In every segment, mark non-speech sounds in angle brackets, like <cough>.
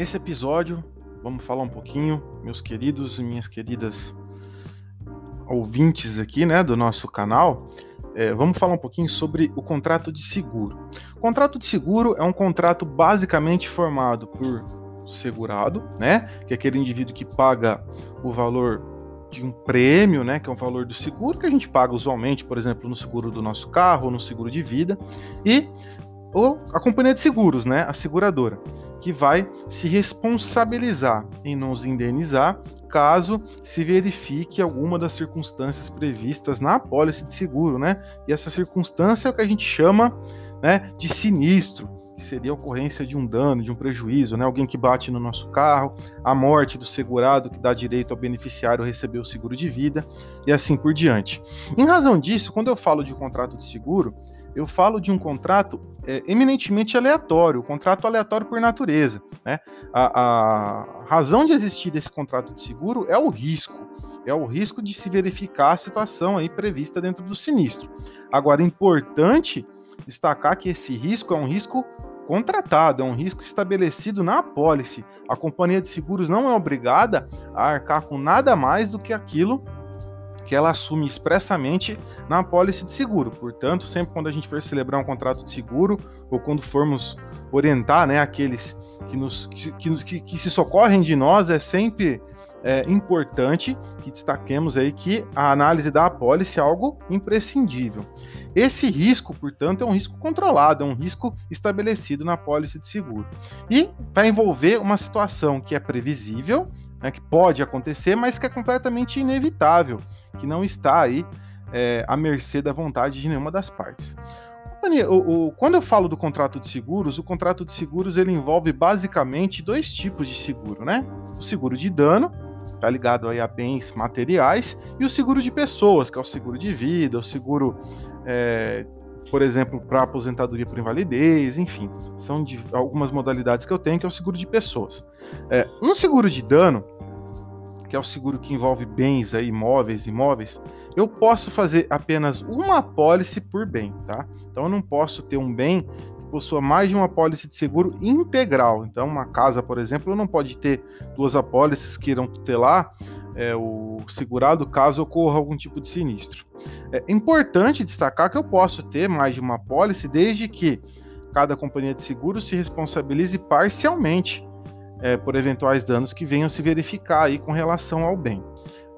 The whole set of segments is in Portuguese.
nesse episódio vamos falar um pouquinho, meus queridos e minhas queridas ouvintes aqui, né, do nosso canal, é, vamos falar um pouquinho sobre o contrato de seguro. O contrato de seguro é um contrato basicamente formado por segurado, né, que é aquele indivíduo que paga o valor de um prêmio, né, que é o valor do seguro que a gente paga usualmente, por exemplo, no seguro do nosso carro, no seguro de vida, e ou a companhia de seguros, né, a seguradora, que vai se responsabilizar em nos indenizar caso se verifique alguma das circunstâncias previstas na apólice de seguro, né? E essa circunstância é o que a gente chama, né, de sinistro, que seria a ocorrência de um dano, de um prejuízo, né? Alguém que bate no nosso carro, a morte do segurado que dá direito ao beneficiário receber o seguro de vida e assim por diante. Em razão disso, quando eu falo de contrato de seguro, eu falo de um contrato é, eminentemente aleatório, contrato aleatório por natureza. Né? A, a, razão de existir desse contrato de seguro é o risco, é o risco de se verificar a situação aí prevista dentro do sinistro. Agora, importante destacar que esse risco é um risco contratado, é um risco estabelecido na apólice. A companhia de seguros não é obrigada a arcar com nada mais do que aquilo que ela assume expressamente na apólice de seguro. Portanto, sempre quando a gente for celebrar um contrato de seguro ou quando formos orientar né, aqueles que, nos, que, que, que se socorrem de nós, é sempre é, importante que destaquemos aí que a análise da apólice é algo imprescindível. Esse risco, portanto, é um risco controlado, é um risco estabelecido na apólice de seguro. E vai envolver uma situação que é previsível, né, que pode acontecer, mas que é completamente inevitável, que não está aí é, à mercê da vontade de nenhuma das partes. Quando eu falo do contrato de seguros, o contrato de seguros ele envolve basicamente dois tipos de seguro, né? O seguro de dano, tá ligado aí a bens materiais, e o seguro de pessoas, que é o seguro de vida, o seguro é, por exemplo, para aposentadoria por invalidez, enfim, são de algumas modalidades que eu tenho, que é o seguro de pessoas. É, um seguro de dano, que é o seguro que envolve bens aí, imóveis, imóveis, eu posso fazer apenas uma apólice por bem, tá? Então eu não posso ter um bem que possua mais de uma apólice de seguro integral. Então, uma casa, por exemplo, não pode ter duas apólices que irão tutelar é, o segurado caso ocorra algum tipo de sinistro. É importante destacar que eu posso ter mais de uma apólice desde que cada companhia de seguro se responsabilize parcialmente é, por eventuais danos que venham se verificar aí com relação ao bem.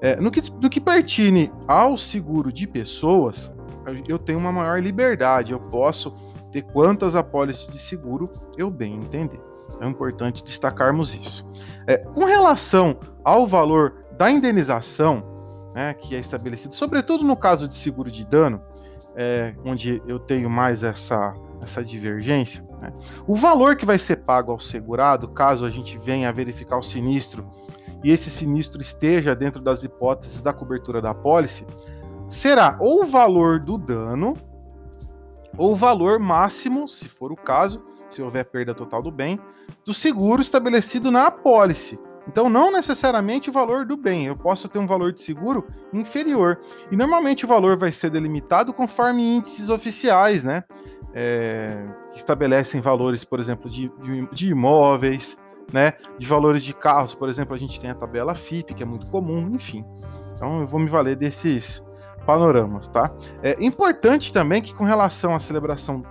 É, no, que, no que pertine ao seguro de pessoas, eu tenho uma maior liberdade, eu posso ter quantas apólices de seguro eu bem entender. É importante destacarmos isso. É, com relação ao valor da indenização, né, que é estabelecido, sobretudo no caso de seguro de dano, é, onde eu tenho mais essa, essa divergência, né, o valor que vai ser pago ao segurado, caso a gente venha a verificar o sinistro e esse sinistro esteja dentro das hipóteses da cobertura da apólice, será ou o valor do dano ou o valor máximo, se for o caso, se houver perda total do bem, do seguro estabelecido na apólice. Então, não necessariamente o valor do bem, eu posso ter um valor de seguro inferior. E normalmente o valor vai ser delimitado conforme índices oficiais, né? É, que estabelecem valores, por exemplo, de, de, de, imóveis, né? De valores de carros, por exemplo, a gente tem a tabela FIP, que é muito comum, enfim. Então, eu vou me valer desses panoramas, tá? É importante também que, com relação à celebração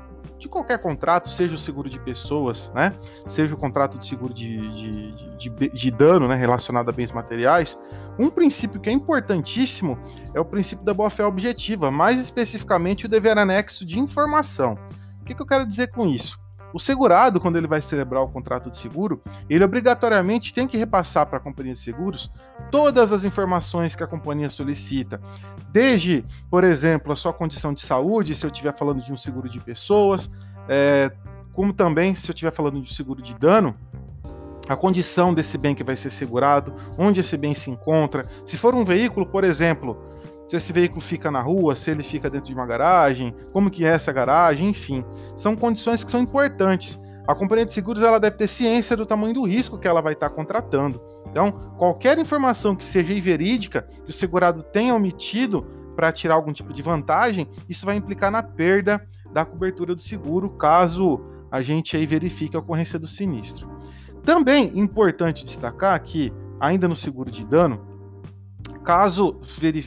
de qualquer contrato, seja o seguro de pessoas, né, seja o contrato de seguro de, de, de, de dano né, relacionado a bens materiais, um princípio que é importantíssimo é o princípio da boa-fé objetiva, mais especificamente o dever anexo de informação. O que, que eu quero dizer com isso? O segurado, quando ele vai celebrar o contrato de seguro, ele obrigatoriamente tem que repassar para a companhia de seguros todas as informações que a companhia solicita, desde, por exemplo, a sua condição de saúde, se eu estiver falando de um seguro de pessoas, é, como também se eu estiver falando de um seguro de dano, a condição desse bem que vai ser segurado, onde esse bem se encontra, se for um veículo, por exemplo, se esse veículo fica na rua, se ele fica dentro de uma garagem, como que é essa garagem, enfim. São condições que são importantes. A companhia de seguros ela deve ter ciência do tamanho do risco que ela vai estar contratando. Então, qualquer informação que seja verídica, que o segurado tenha omitido para tirar algum tipo de vantagem, isso vai implicar na perda da cobertura do seguro, caso a gente aí verifique a ocorrência do sinistro. Também importante destacar que, ainda no seguro de dano, caso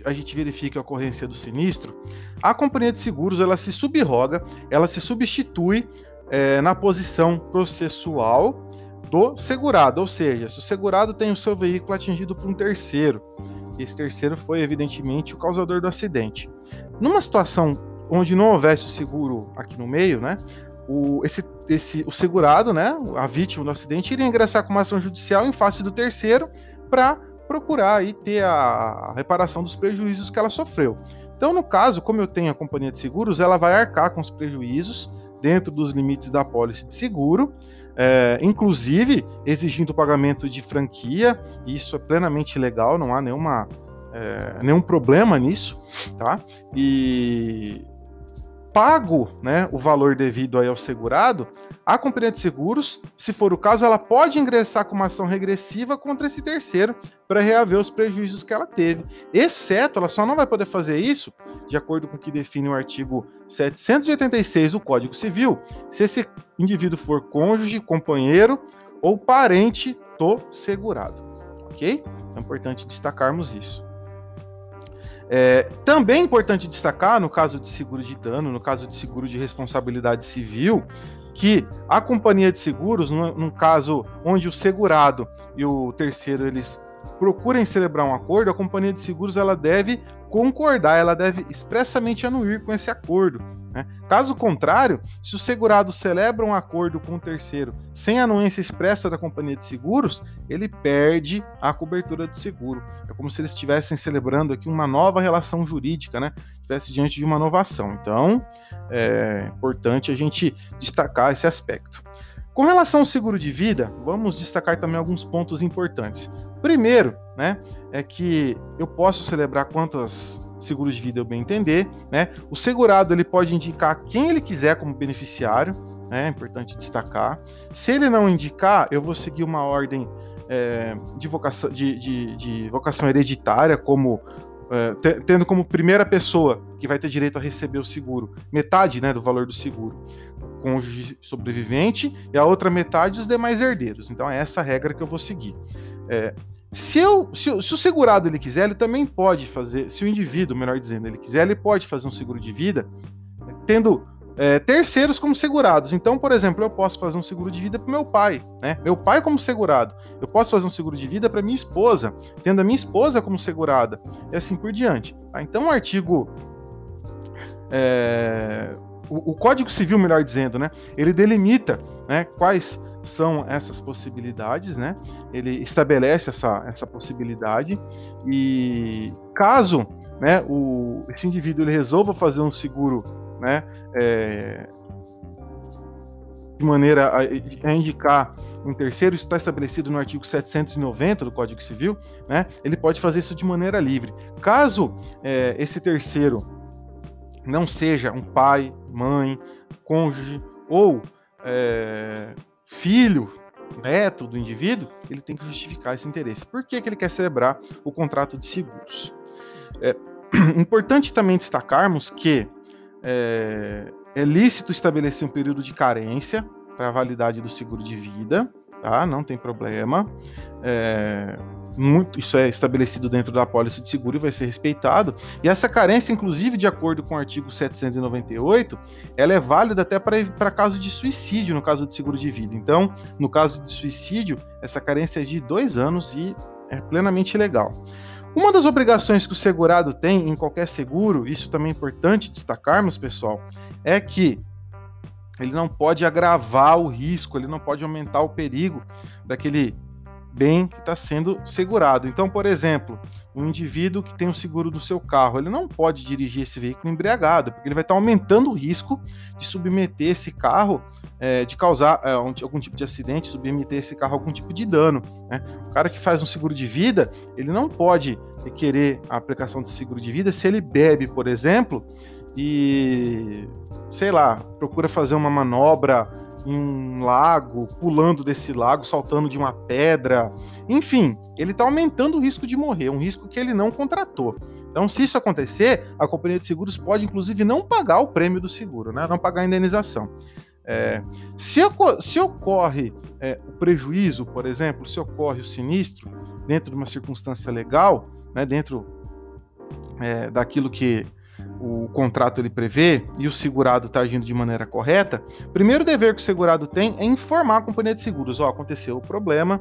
a gente verifique a ocorrência do sinistro, a companhia de seguros ela se subroga, ela se substitui é, na posição processual do segurado, ou seja, se o segurado tem o seu veículo atingido por um terceiro, esse terceiro foi evidentemente o causador do acidente. Numa situação onde não houvesse o seguro aqui no meio, né, o, esse, esse, o segurado, né, a vítima do acidente, iria ingressar com uma ação judicial em face do terceiro para procurar aí ter a reparação dos prejuízos que ela sofreu. Então, no caso, como eu tenho a companhia de seguros, ela vai arcar com os prejuízos dentro dos limites da pólice de seguro, é, inclusive exigindo o pagamento de franquia, isso é plenamente legal, não há nenhuma, é, nenhum problema nisso, tá? E pago né, o valor devido aí ao segurado, a companhia de seguros, se for o caso, ela pode ingressar com uma ação regressiva contra esse terceiro para reaver os prejuízos que ela teve. Exceto, ela só não vai poder fazer isso, de acordo com o que define o artigo 786 do Código Civil, se esse indivíduo for cônjuge, companheiro ou parente do segurado. Ok? É importante destacarmos isso. É, também é importante destacar, no caso de seguro de dano, no caso de seguro de responsabilidade civil, que a companhia de seguros, num, caso onde o segurado e o terceiro eles procurem celebrar um acordo, a companhia de seguros ela deve concordar, ela deve expressamente anuir com esse acordo. Né? Caso contrário, se o segurado celebra um acordo com o terceiro sem anuência expressa da companhia de seguros, ele perde a cobertura do seguro. É como se eles estivessem celebrando aqui uma nova relação jurídica, né? Estivesse diante de uma inovação. Então, é importante a gente destacar esse aspecto. Com relação ao seguro de vida, vamos destacar também alguns pontos importantes. Primeiro, né, é que eu posso celebrar quantas seguros de vida eu bem entender, né? O segurado ele pode indicar quem ele quiser como beneficiário, né? É importante destacar. Se ele não indicar, eu vou seguir uma ordem é, de, vocação, de, de, de vocação hereditária, como é, tendo como primeira pessoa que vai ter direito a receber o seguro metade né, do valor do seguro cônjuge sobrevivente e a outra metade os demais herdeiros. Então é essa regra que eu vou seguir. É, se, eu, se, se, o segurado ele quiser, ele também pode fazer, se o indivíduo, melhor dizendo, ele quiser, ele pode fazer um seguro de vida tendo é, terceiros como segurados. Então, por exemplo, eu posso fazer um seguro de vida para meu pai, né? Meu pai como segurado. Eu posso fazer um seguro de vida para minha esposa, tendo a minha esposa como segurada, e assim por diante. Tá? Então, o artigo é, o, o, Código Civil, melhor dizendo, né, ele delimita né, quais são essas possibilidades, né? Ele estabelece essa, essa possibilidade e caso né, o, esse indivíduo ele resolva fazer um seguro né, é, de maneira a, a, indicar um terceiro, isso está estabelecido no artigo 790 do Código Civil, né, ele pode fazer isso de maneira livre. Caso é, esse terceiro não seja um pai, mãe, cônjuge ou é, filho, neto do indivíduo, ele tem que justificar esse interesse. Por que, que ele quer celebrar o contrato de seguros? É <clears throat> importante também destacarmos que é, é lícito estabelecer um período de carência para a validade do seguro de vida, tá? Não tem problema. É, muito, isso é estabelecido dentro da apólice de seguro e vai ser respeitado. E essa carência, inclusive, de acordo com o artigo 798, ela é válida até para caso de suicídio, no caso de seguro de vida. Então, no caso de suicídio, essa carência é de dois anos e é plenamente legal. Uma das obrigações que o segurado tem em qualquer seguro, isso também é importante destacarmos, pessoal, é que ele não pode agravar o risco, ele não pode aumentar o perigo daquele bem que está sendo segurado. Então, por exemplo, um indivíduo que tem um seguro no seu carro, ele não pode dirigir esse veículo embriagado, porque ele vai estar tá aumentando o risco de submeter esse carro, é, de causar é, um, algum tipo de acidente, submeter esse carro a algum tipo de dano. Né? O cara que faz um seguro de vida, ele não pode requerer a aplicação de seguro de vida se ele bebe, por exemplo, e sei lá, procura fazer uma manobra em um lago, pulando desse lago, saltando de uma pedra. Enfim, ele está aumentando o risco de morrer, um risco que ele não contratou. Então, se isso acontecer, a companhia de seguros pode, inclusive, não pagar o prêmio do seguro, né? não pagar a indenização. É, se, se, ocorre é, o prejuízo, por exemplo, se ocorre o sinistro dentro de uma circunstância legal, né, dentro é, daquilo que o contrato ele prevê e o segurado está agindo de maneira correta, primeiro dever que o segurado tem é informar a companhia de seguros, ó, oh, aconteceu o problema,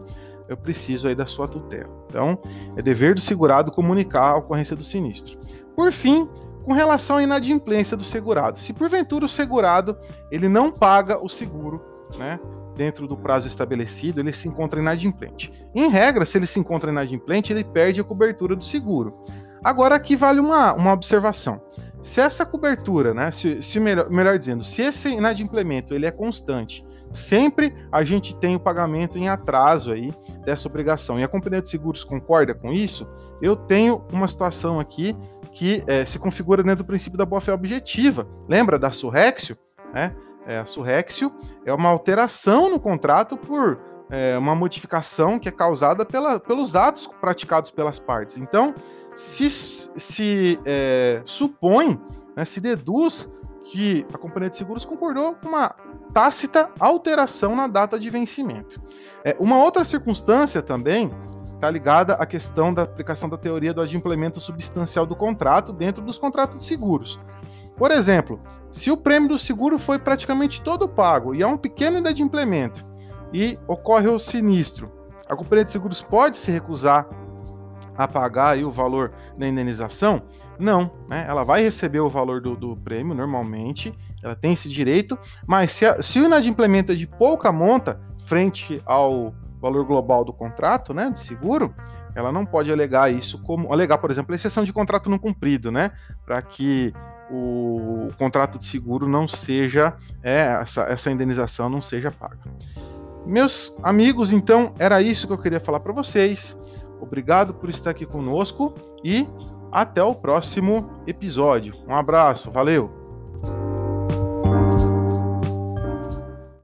eu preciso aí da sua tutela. Então, é dever do segurado comunicar a ocorrência do sinistro. Por fim, com relação à inadimplência do segurado, se porventura o segurado ele não paga o seguro, né, dentro do prazo estabelecido, ele se encontra inadimplente. Em regra, se ele se encontra inadimplente, ele perde a cobertura do seguro. Agora aqui vale uma, uma observação. Se essa cobertura, né, se, se melhor, melhor dizendo, se esse inadimplemento ele é constante, sempre a gente tem o pagamento em atraso aí dessa obrigação. E a companhia de seguros concorda com isso? Eu tenho uma situação aqui que é, se configura dentro do princípio da boa-fé objetiva. Lembra da Surrexio? Né? É, a Surrexio é uma alteração no contrato por é, uma modificação que é causada pela, pelos atos praticados pelas partes. Então, se, se é, supõe, né, se deduz que a companhia de seguros concordou com uma tácita alteração na data de vencimento. É, uma outra circunstância também está ligada à questão da aplicação da teoria do adimplemento substancial do contrato dentro dos contratos de seguros. Por exemplo, se o prêmio do seguro foi praticamente todo pago e há um pequeno inadimplemento e ocorre o sinistro, a companhia de seguros pode se recusar a pagar o valor da indenização? Não, né? ela vai receber o valor do, do prêmio normalmente, ela tem esse direito, mas se, a, se o inadimplemento é de pouca monta frente ao valor global do contrato, né, de seguro, ela não pode alegar isso como alegar, por exemplo, a exceção de contrato não cumprido, né, para que o, o, contrato de seguro não seja é, essa, essa indenização não seja paga. Meus amigos, então era isso que eu queria falar para vocês. Obrigado por estar aqui conosco e até o próximo episódio. Um abraço, valeu!